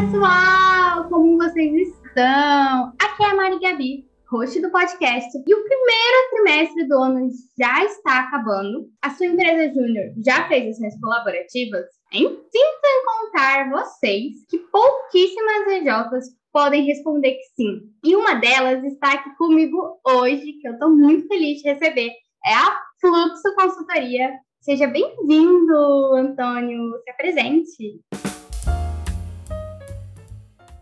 pessoal! Como vocês estão? Aqui é a Mari Gabi, host do podcast. E o primeiro trimestre do ano já está acabando. A sua empresa júnior já fez ações colaborativas? Hein? Sinto em contar vocês que pouquíssimas EJs podem responder que sim. E uma delas está aqui comigo hoje, que eu estou muito feliz de receber. É a Fluxo Consultoria. Seja bem-vindo, Antônio. Se apresente.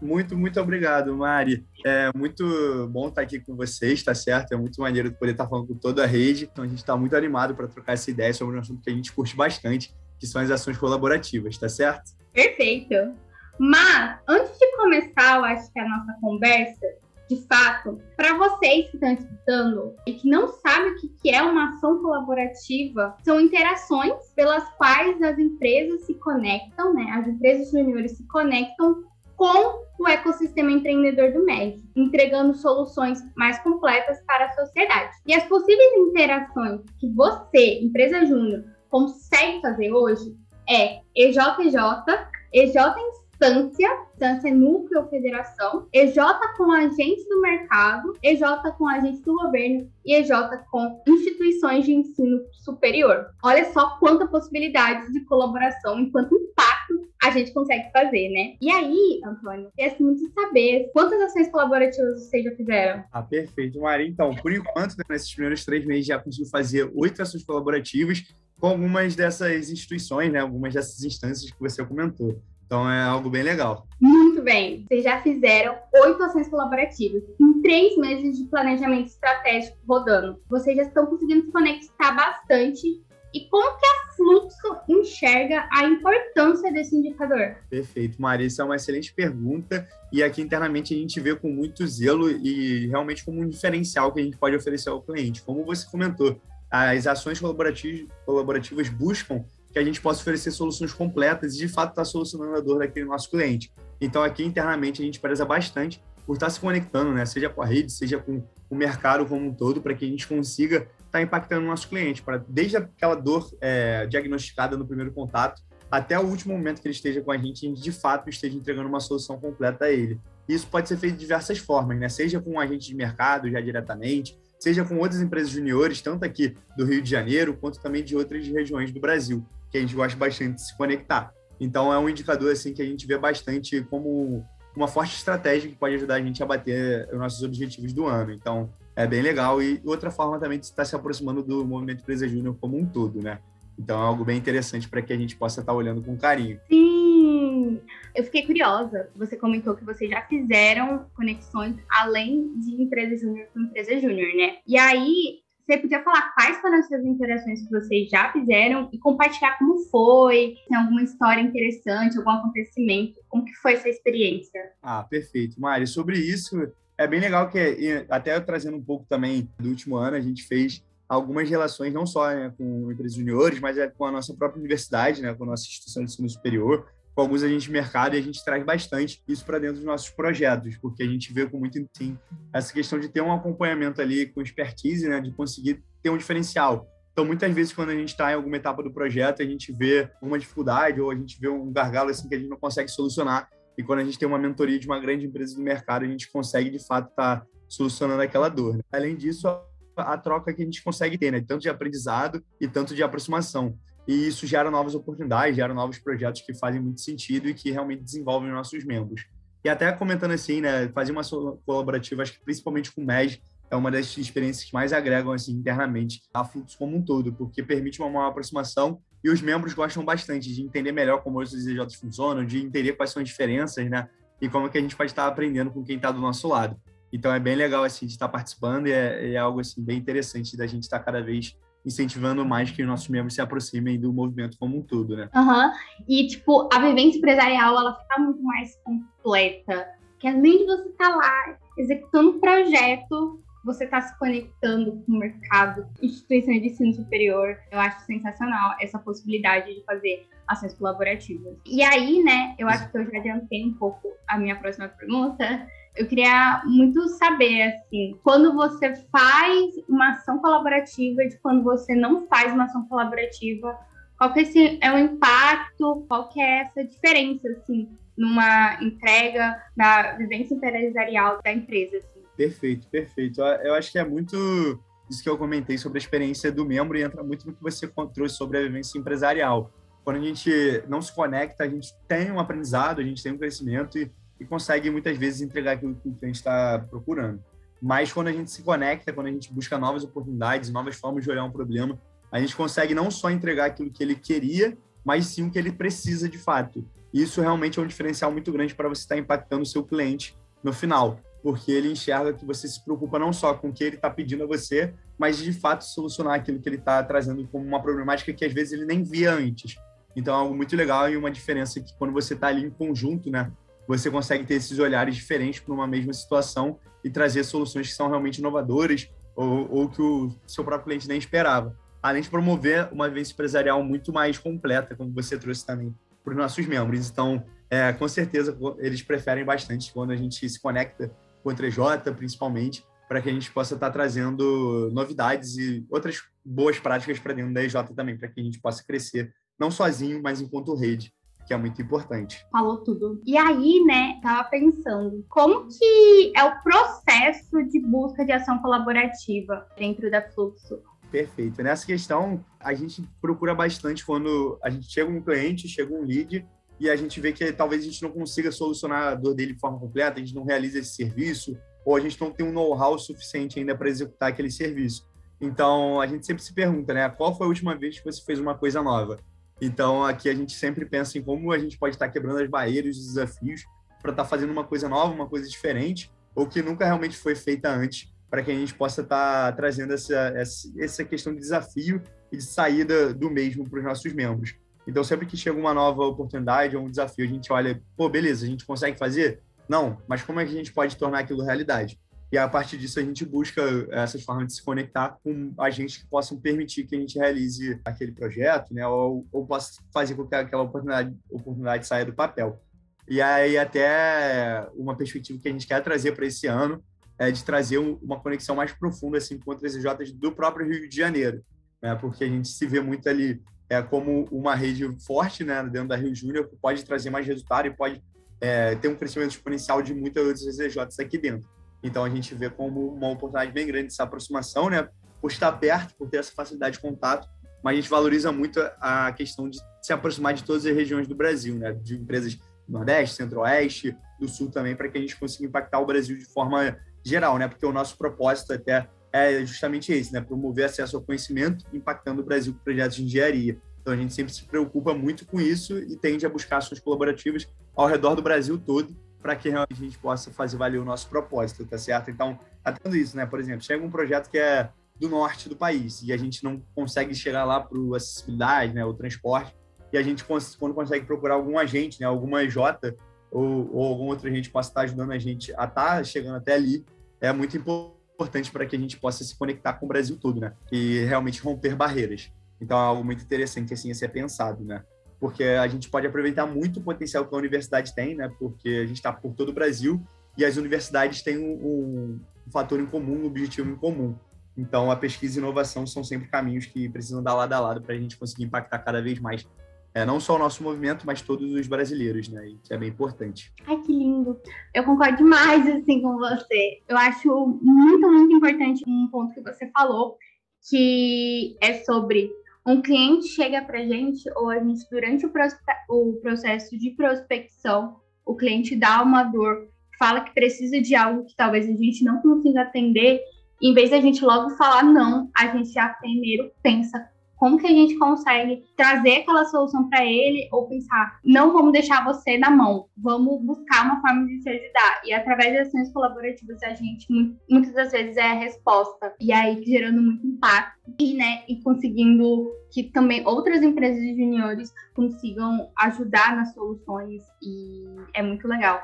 Muito, muito obrigado, Mari. É muito bom estar aqui com vocês, tá certo? É muito maneiro poder estar falando com toda a rede. Então, a gente está muito animado para trocar essa ideia sobre um assunto que a gente curte bastante, que são as ações colaborativas, tá certo? Perfeito. Mas, antes de começar, eu acho que a nossa conversa, de fato, para vocês que estão escutando e que não sabem o que é uma ação colaborativa, são interações pelas quais as empresas se conectam, né? As empresas juniores se conectam com o ecossistema empreendedor do MED, entregando soluções mais completas para a sociedade. E as possíveis interações que você, empresa júnior, consegue fazer hoje é EJJ, EJ instância, instância núcleo ou federação, EJ com agentes do mercado, EJ com agentes do governo e EJ com instituições de ensino superior. Olha só quanta possibilidade de colaboração e quanto impacto a gente consegue fazer, né? E aí, Antônio, queria muito saber quantas ações colaborativas vocês já fizeram? Ah, perfeito, Maria. Então, por enquanto, né, nesses primeiros três meses já conseguiu fazer oito ações colaborativas com algumas dessas instituições, né? Algumas dessas instâncias que você comentou. Então é algo bem legal. Muito bem. Vocês já fizeram oito ações colaborativas em três meses de planejamento estratégico rodando. Vocês já estão conseguindo se conectar bastante e como que a Fluxo enxerga a importância desse indicador? Perfeito, Maria. É uma excelente pergunta. E aqui internamente a gente vê com muito zelo e realmente como um diferencial que a gente pode oferecer ao cliente. Como você comentou, as ações colaborativas, colaborativas buscam que a gente possa oferecer soluções completas e de fato estar tá solucionando a dor daquele nosso cliente. Então aqui internamente a gente preza bastante por estar tá se conectando, né? Seja com a rede, seja com o mercado como um todo, para que a gente consiga estar tá impactando o nosso cliente, para desde aquela dor é, diagnosticada no primeiro contato até o último momento que ele esteja com a gente, a gente de fato esteja entregando uma solução completa a ele. Isso pode ser feito de diversas formas, né? Seja com um agente de mercado já diretamente, seja com outras empresas juniores, tanto aqui do Rio de Janeiro, quanto também de outras regiões do Brasil, que a gente gosta bastante de se conectar. Então, é um indicador assim que a gente vê bastante como uma forte estratégia que pode ajudar a gente a bater os nossos objetivos do ano. Então, é bem legal. E outra forma também de estar se aproximando do movimento Empresa Júnior como um todo, né? Então, é algo bem interessante para que a gente possa estar olhando com carinho. Sim! Eu fiquei curiosa. Você comentou que vocês já fizeram conexões além de empresa júnior com empresa júnior, né? E aí, você podia falar quais foram as suas interações que vocês já fizeram e compartilhar como foi, se tem alguma história interessante, algum acontecimento, como que foi essa experiência? Ah, perfeito. Mari, sobre isso, é bem legal que, até trazendo um pouco também do último ano, a gente fez algumas relações, não só né, com empresas juniores, mas é com a nossa própria universidade, né, com a nossa instituição de ensino superior, com alguns agentes de mercado e a gente traz bastante isso para dentro dos nossos projetos, porque a gente vê com muito sim essa questão de ter um acompanhamento ali com expertise, né, de conseguir ter um diferencial. Então, muitas vezes, quando a gente está em alguma etapa do projeto, a gente vê uma dificuldade ou a gente vê um gargalo assim que a gente não consegue solucionar. E quando a gente tem uma mentoria de uma grande empresa do mercado, a gente consegue, de fato, estar tá solucionando aquela dor. Né? Além disso, a troca que a gente consegue ter, né? tanto de aprendizado e tanto de aproximação e isso gera novas oportunidades, gera novos projetos que fazem muito sentido e que realmente desenvolvem os nossos membros. E até comentando assim, né, fazer uma colaborativa, acho que principalmente com o MES, é uma das experiências que mais agregam assim internamente a Fluxo como um todo, porque permite uma maior aproximação e os membros gostam bastante de entender melhor como os EJs funcionam, de entender quais são as diferenças, né, e como é que a gente pode estar aprendendo com quem está do nosso lado. Então é bem legal assim de estar participando e é, é algo assim bem interessante da gente estar cada vez incentivando mais que os nossos membros se aproximem do movimento como um todo, né? Uhum. E, tipo, a vivência empresarial, ela fica muito mais completa. Que além de você estar tá lá executando um projeto, você está se conectando com o mercado, instituições de ensino superior. Eu acho sensacional essa possibilidade de fazer ações colaborativas. E aí, né, eu acho que eu já adiantei um pouco a minha próxima pergunta, eu queria muito saber, assim, quando você faz uma ação colaborativa de quando você não faz uma ação colaborativa, qual que é, esse, é o impacto, qual que é essa diferença, assim, numa entrega, na vivência empresarial da empresa. Assim. Perfeito, perfeito. Eu acho que é muito isso que eu comentei sobre a experiência do membro e entra muito no que você trouxe sobre a vivência empresarial. Quando a gente não se conecta, a gente tem um aprendizado, a gente tem um crescimento e, e consegue muitas vezes entregar aquilo que o cliente está procurando. Mas quando a gente se conecta, quando a gente busca novas oportunidades, novas formas de olhar um problema, a gente consegue não só entregar aquilo que ele queria, mas sim o que ele precisa de fato. Isso realmente é um diferencial muito grande para você estar impactando o seu cliente no final, porque ele enxerga que você se preocupa não só com o que ele está pedindo a você, mas de fato solucionar aquilo que ele está trazendo como uma problemática que às vezes ele nem via antes. Então é algo muito legal e uma diferença que quando você está ali em conjunto, né, você consegue ter esses olhares diferentes para uma mesma situação e trazer soluções que são realmente inovadoras ou, ou que o seu próprio cliente nem esperava. Além de promover uma vivência empresarial muito mais completa, como você trouxe também para os nossos membros. Então, é, com certeza, eles preferem bastante quando a gente se conecta com o 3J, principalmente, para que a gente possa estar tá trazendo novidades e outras boas práticas para dentro da EJ também, para que a gente possa crescer, não sozinho, mas enquanto rede, que é muito importante. Falou tudo. E aí, né, tava pensando, como que é o processo de busca de ação colaborativa dentro da Fluxo? Perfeito. Nessa questão, a gente procura bastante quando a gente chega um cliente, chega um lead, e a gente vê que talvez a gente não consiga solucionar a dor dele de forma completa, a gente não realiza esse serviço, ou a gente não tem um know-how suficiente ainda para executar aquele serviço. Então, a gente sempre se pergunta, né? Qual foi a última vez que você fez uma coisa nova? Então, aqui a gente sempre pensa em como a gente pode estar quebrando as barreiras, os desafios, para estar fazendo uma coisa nova, uma coisa diferente, ou que nunca realmente foi feita antes, para que a gente possa estar trazendo essa, essa questão de desafio e de saída do mesmo para os nossos membros. Então, sempre que chega uma nova oportunidade ou um desafio, a gente olha, pô, beleza, a gente consegue fazer? Não, mas como é que a gente pode tornar aquilo realidade? E a partir disso a gente busca essas formas de se conectar com agentes que possam permitir que a gente realize aquele projeto, né? Ou, ou possa fazer com que aquela oportunidade, oportunidade saia do papel. E aí até uma perspectiva que a gente quer trazer para esse ano é de trazer uma conexão mais profunda assim com outras EJs do próprio Rio de Janeiro, né? Porque a gente se vê muito ali é como uma rede forte, né, dentro da Rio Júnior que pode trazer mais resultado e pode é, ter um crescimento exponencial de muitas outras EJs aqui dentro. Então a gente vê como uma oportunidade bem grande essa aproximação, né? Por estar perto, por ter essa facilidade de contato, mas a gente valoriza muito a questão de se aproximar de todas as regiões do Brasil, né? De empresas do Nordeste, Centro-Oeste, do Sul também, para que a gente consiga impactar o Brasil de forma geral, né? Porque o nosso propósito até é justamente esse, né? Promover acesso ao conhecimento, impactando o Brasil com projetos de engenharia. Então a gente sempre se preocupa muito com isso e tende a buscar ações colaborativas ao redor do Brasil todo para que realmente a gente possa fazer valer o nosso propósito, tá certo? Então, tá tendo isso, né? Por exemplo, chega um projeto que é do norte do país e a gente não consegue chegar lá para acessibilidade, né, o transporte, e a gente quando consegue procurar algum agente, né, alguma J ou, ou algum outro agente possa estar ajudando a gente a estar tá chegando até ali, é muito importante para que a gente possa se conectar com o Brasil todo, né, e realmente romper barreiras. Então é algo muito interessante assim a ser pensado, né porque a gente pode aproveitar muito o potencial que a universidade tem, né? Porque a gente está por todo o Brasil e as universidades têm um, um, um, fator em comum, um objetivo em comum. Então, a pesquisa e inovação são sempre caminhos que precisam dar lado a lado para a gente conseguir impactar cada vez mais, é, não só o nosso movimento, mas todos os brasileiros, né? Isso é bem importante. Ai, que lindo! Eu concordo demais, assim, com você. Eu acho muito, muito importante um ponto que você falou, que é sobre um cliente chega para gente, ou a gente, durante o, o processo de prospecção, o cliente dá uma dor, fala que precisa de algo que talvez a gente não consiga atender, em vez da gente logo falar não, a gente já primeiro pensa como que a gente consegue trazer aquela solução para ele ou pensar, não vamos deixar você na mão, vamos buscar uma forma de te ajudar. E através de ações colaborativas, a gente muitas das vezes é a resposta. E aí gerando muito impacto e, né, e conseguindo que também outras empresas de juniores consigam ajudar nas soluções e é muito legal.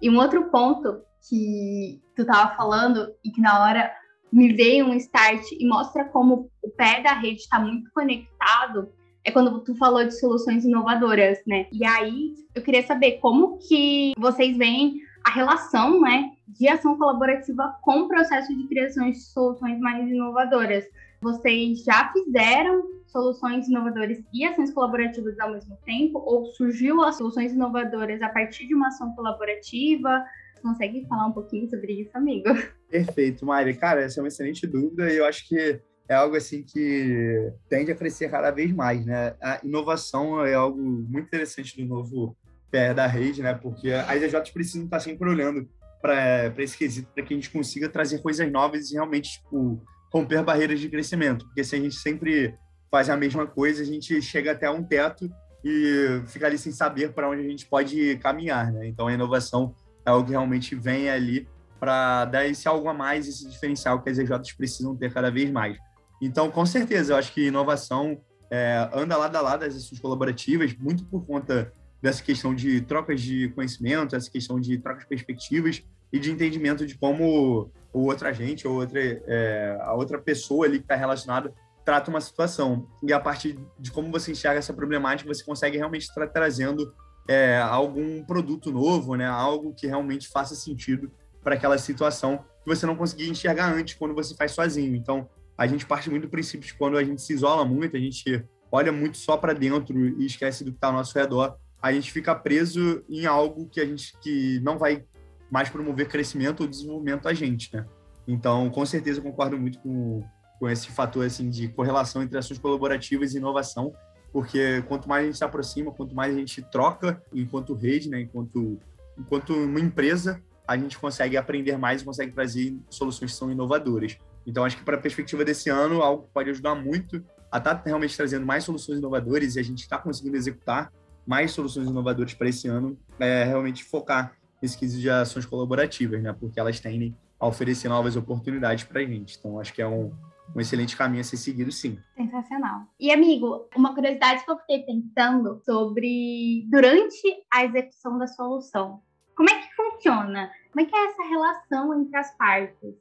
E um outro ponto que tu tava falando e que na hora me veio um start e mostra como o pé da rede está muito conectado, é quando tu falou de soluções inovadoras, né? E aí eu queria saber como que vocês veem a relação né, de ação colaborativa com o processo de criação de soluções mais inovadoras. Vocês já fizeram soluções inovadoras e ações colaborativas ao mesmo tempo? Ou surgiu as soluções inovadoras a partir de uma ação colaborativa? Consegue falar um pouquinho sobre isso, amigo? Perfeito, Mari. Cara, essa é uma excelente dúvida e eu acho que é algo assim que tende a crescer cada vez mais, né? A inovação é algo muito interessante do novo PR da rede, né? Porque as EJs precisam estar sempre olhando para esse quesito, para que a gente consiga trazer coisas novas e realmente tipo, romper barreiras de crescimento. Porque se a gente sempre faz a mesma coisa, a gente chega até um teto e fica ali sem saber para onde a gente pode caminhar, né? Então a inovação é algo que realmente vem ali para dar esse algo a mais, esse diferencial que as EJs precisam ter cada vez mais. Então, com certeza, eu acho que inovação é, anda lado a lado das ações colaborativas, muito por conta dessa questão de trocas de conhecimento, essa questão de trocas de perspectivas e de entendimento de como o outro agente ou outra, é, a outra pessoa ali que está relacionada trata uma situação. E a partir de como você enxerga essa problemática, você consegue realmente estar trazendo é, algum produto novo, né? algo que realmente faça sentido para aquela situação que você não conseguia enxergar antes quando você faz sozinho. Então, a gente parte muito do princípio de quando a gente se isola muito, a gente olha muito só para dentro e esquece do que está ao nosso redor, a gente fica preso em algo que a gente que não vai mais promover crescimento ou desenvolvimento a gente, né? Então, com certeza, concordo muito com, com esse fator assim de correlação entre ações colaborativas e inovação, porque quanto mais a gente se aproxima, quanto mais a gente troca enquanto rede, né, enquanto enquanto uma empresa, a gente consegue aprender mais e consegue trazer soluções que são inovadoras. Então, acho que para a perspectiva desse ano, algo que pode ajudar muito a estar tá realmente trazendo mais soluções inovadoras e a gente está conseguindo executar mais soluções inovadoras para esse ano, é realmente focar nesse quesito de ações colaborativas, né? Porque elas tendem a oferecer novas oportunidades para a gente. Então, acho que é um, um excelente caminho a ser seguido, sim. Sensacional. E, amigo, uma curiosidade que eu fiquei pensando sobre durante a execução da solução. Como é que funciona? Como é que é essa relação entre as partes?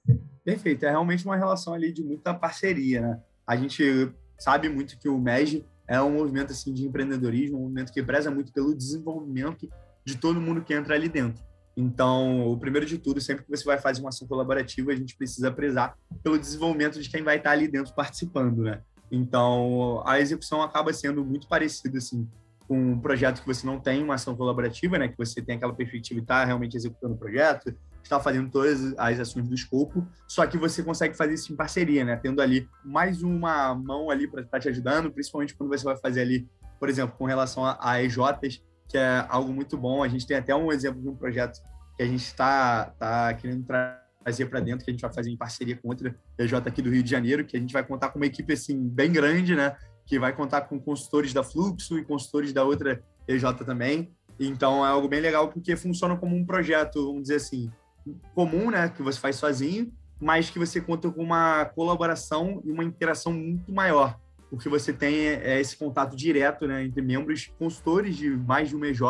Perfeito, é realmente uma relação ali de muita parceria, né? A gente sabe muito que o MEG é um movimento assim de empreendedorismo, um movimento que preza muito pelo desenvolvimento de todo mundo que entra ali dentro. Então, o primeiro de tudo, sempre que você vai fazer uma ação colaborativa, a gente precisa prezar pelo desenvolvimento de quem vai estar ali dentro participando, né? Então, a execução acaba sendo muito parecida assim com um projeto que você não tem uma ação colaborativa, né? Que você tem aquela perspectiva de estar realmente executando o projeto, está fazendo todas as ações do escopo, só que você consegue fazer isso em parceria, né? Tendo ali mais uma mão ali para estar te ajudando, principalmente quando você vai fazer ali, por exemplo, com relação a, a EJs, que é algo muito bom. A gente tem até um exemplo de um projeto que a gente está tá querendo trazer para dentro, que a gente vai fazer em parceria com outra EJ aqui do Rio de Janeiro, que a gente vai contar com uma equipe assim bem grande, né? Que vai contar com consultores da Fluxo e consultores da outra EJ também. Então é algo bem legal porque funciona como um projeto, vamos dizer assim, comum, né, que você faz sozinho, mas que você conta com uma colaboração e uma interação muito maior, porque você tem é, esse contato direto né, entre membros consultores de mais de uma EJ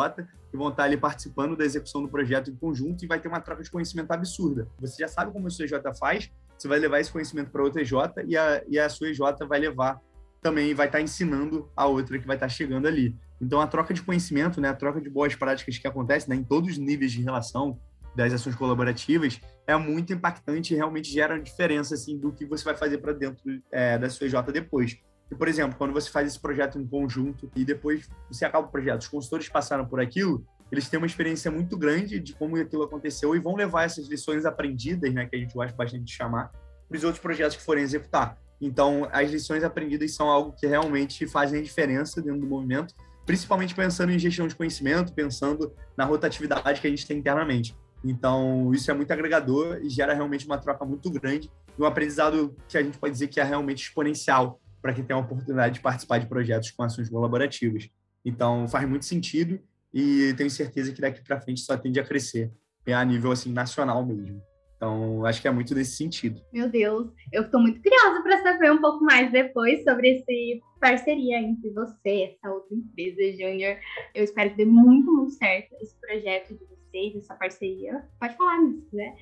que vão estar ali participando da execução do projeto em conjunto e vai ter uma troca de conhecimento absurda. Você já sabe como a sua EJ faz, você vai levar esse conhecimento para outra EJ e a, e a sua EJ vai levar também, vai estar ensinando a outra que vai estar chegando ali. Então, a troca de conhecimento, né, a troca de boas práticas que acontece né, em todos os níveis de relação, das ações colaborativas é muito impactante e realmente gera uma diferença assim do que você vai fazer para dentro é, da sua EJ depois. Por exemplo, quando você faz esse projeto em conjunto e depois você acaba o projeto, os consultores passaram por aquilo, eles têm uma experiência muito grande de como aquilo aconteceu e vão levar essas lições aprendidas, né, que a gente gosta bastante de chamar, para os outros projetos que forem executar. Então, as lições aprendidas são algo que realmente fazem a diferença dentro do movimento, principalmente pensando em gestão de conhecimento, pensando na rotatividade que a gente tem internamente. Então, isso é muito agregador e gera realmente uma troca muito grande um aprendizado que a gente pode dizer que é realmente exponencial para quem tem a oportunidade de participar de projetos com ações colaborativas. Então, faz muito sentido e tenho certeza que daqui para frente só tende a crescer, a nível assim nacional mesmo. Então, acho que é muito desse sentido. Meu Deus, eu estou muito curiosa para saber um pouco mais depois sobre esse parceria entre você, essa outra empresa, Júnior. Eu espero que dê muito, muito certo esse projeto de vocês, essa parceria. Pode falar nisso, né?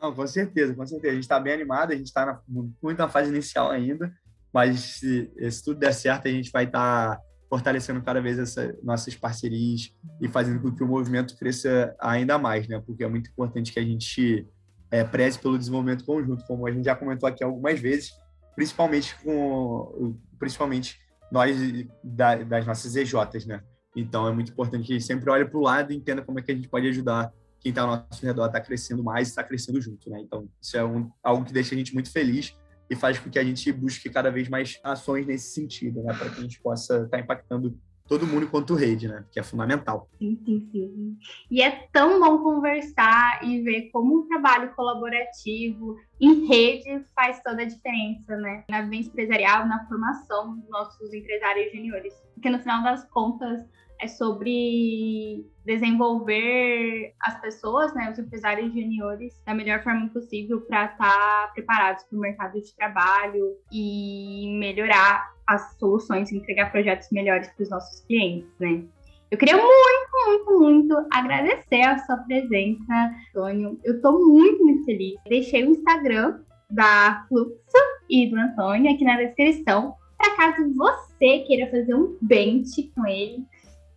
Não, com certeza, com certeza. A gente está bem animado, a gente está muito na fase inicial ainda, mas se, se, tudo der certo, a gente vai estar tá fortalecendo cada vez essas nossas parcerias e fazendo com que o movimento cresça ainda mais, né? Porque é muito importante que a gente é, preze pelo desenvolvimento conjunto, como a gente já comentou aqui algumas vezes, principalmente com principalmente nós da, das nossas EJs, né? Então é muito importante que a gente sempre olhe para o lado e entenda como é que a gente pode ajudar quem está ao nosso redor a estar tá crescendo mais e está crescendo junto, né? Então isso é um, algo que deixa a gente muito feliz e faz com que a gente busque cada vez mais ações nesse sentido, né? Para que a gente possa estar tá impactando todo mundo enquanto rede, né? Que é fundamental. Sim, sim, sim. E é tão bom conversar e ver como um trabalho colaborativo em rede faz toda a diferença, né? Na vivência empresarial, na formação dos nossos empresários juniores. Porque no final das contas, é sobre desenvolver as pessoas, né, os empresários juniores, da melhor forma possível para estar tá preparados para o mercado de trabalho e melhorar as soluções, entregar projetos melhores para os nossos clientes, né? Eu queria muito, muito, muito agradecer a sua presença, Antônio. Eu estou muito, muito feliz. Deixei o Instagram da Fluxo e do Antônio aqui na descrição, para caso você queira fazer um bench com ele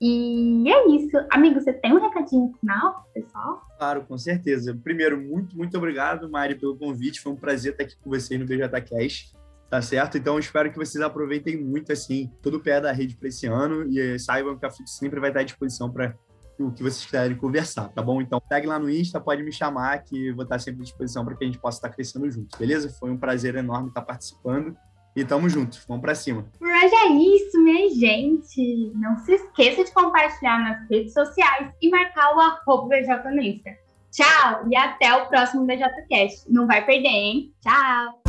e é isso. Amigo, você tem um recadinho final, pessoal? Claro, com certeza. Primeiro, muito, muito obrigado, Mari, pelo convite. Foi um prazer estar aqui com vocês no BJCast. Tá certo? Então, espero que vocês aproveitem muito, assim, todo o pé da rede para esse ano e saibam que a Flux sempre vai estar à disposição para o que vocês quiserem conversar, tá bom? Então, segue lá no Insta, pode me chamar, que vou estar sempre à disposição para que a gente possa estar crescendo junto, beleza? Foi um prazer enorme estar participando. E tamo junto, vamos pra cima. Por hoje é isso, minha gente. Não se esqueça de compartilhar nas redes sociais e marcar o arroba BJ Tchau e até o próximo BJCast. Não vai perder, hein? Tchau!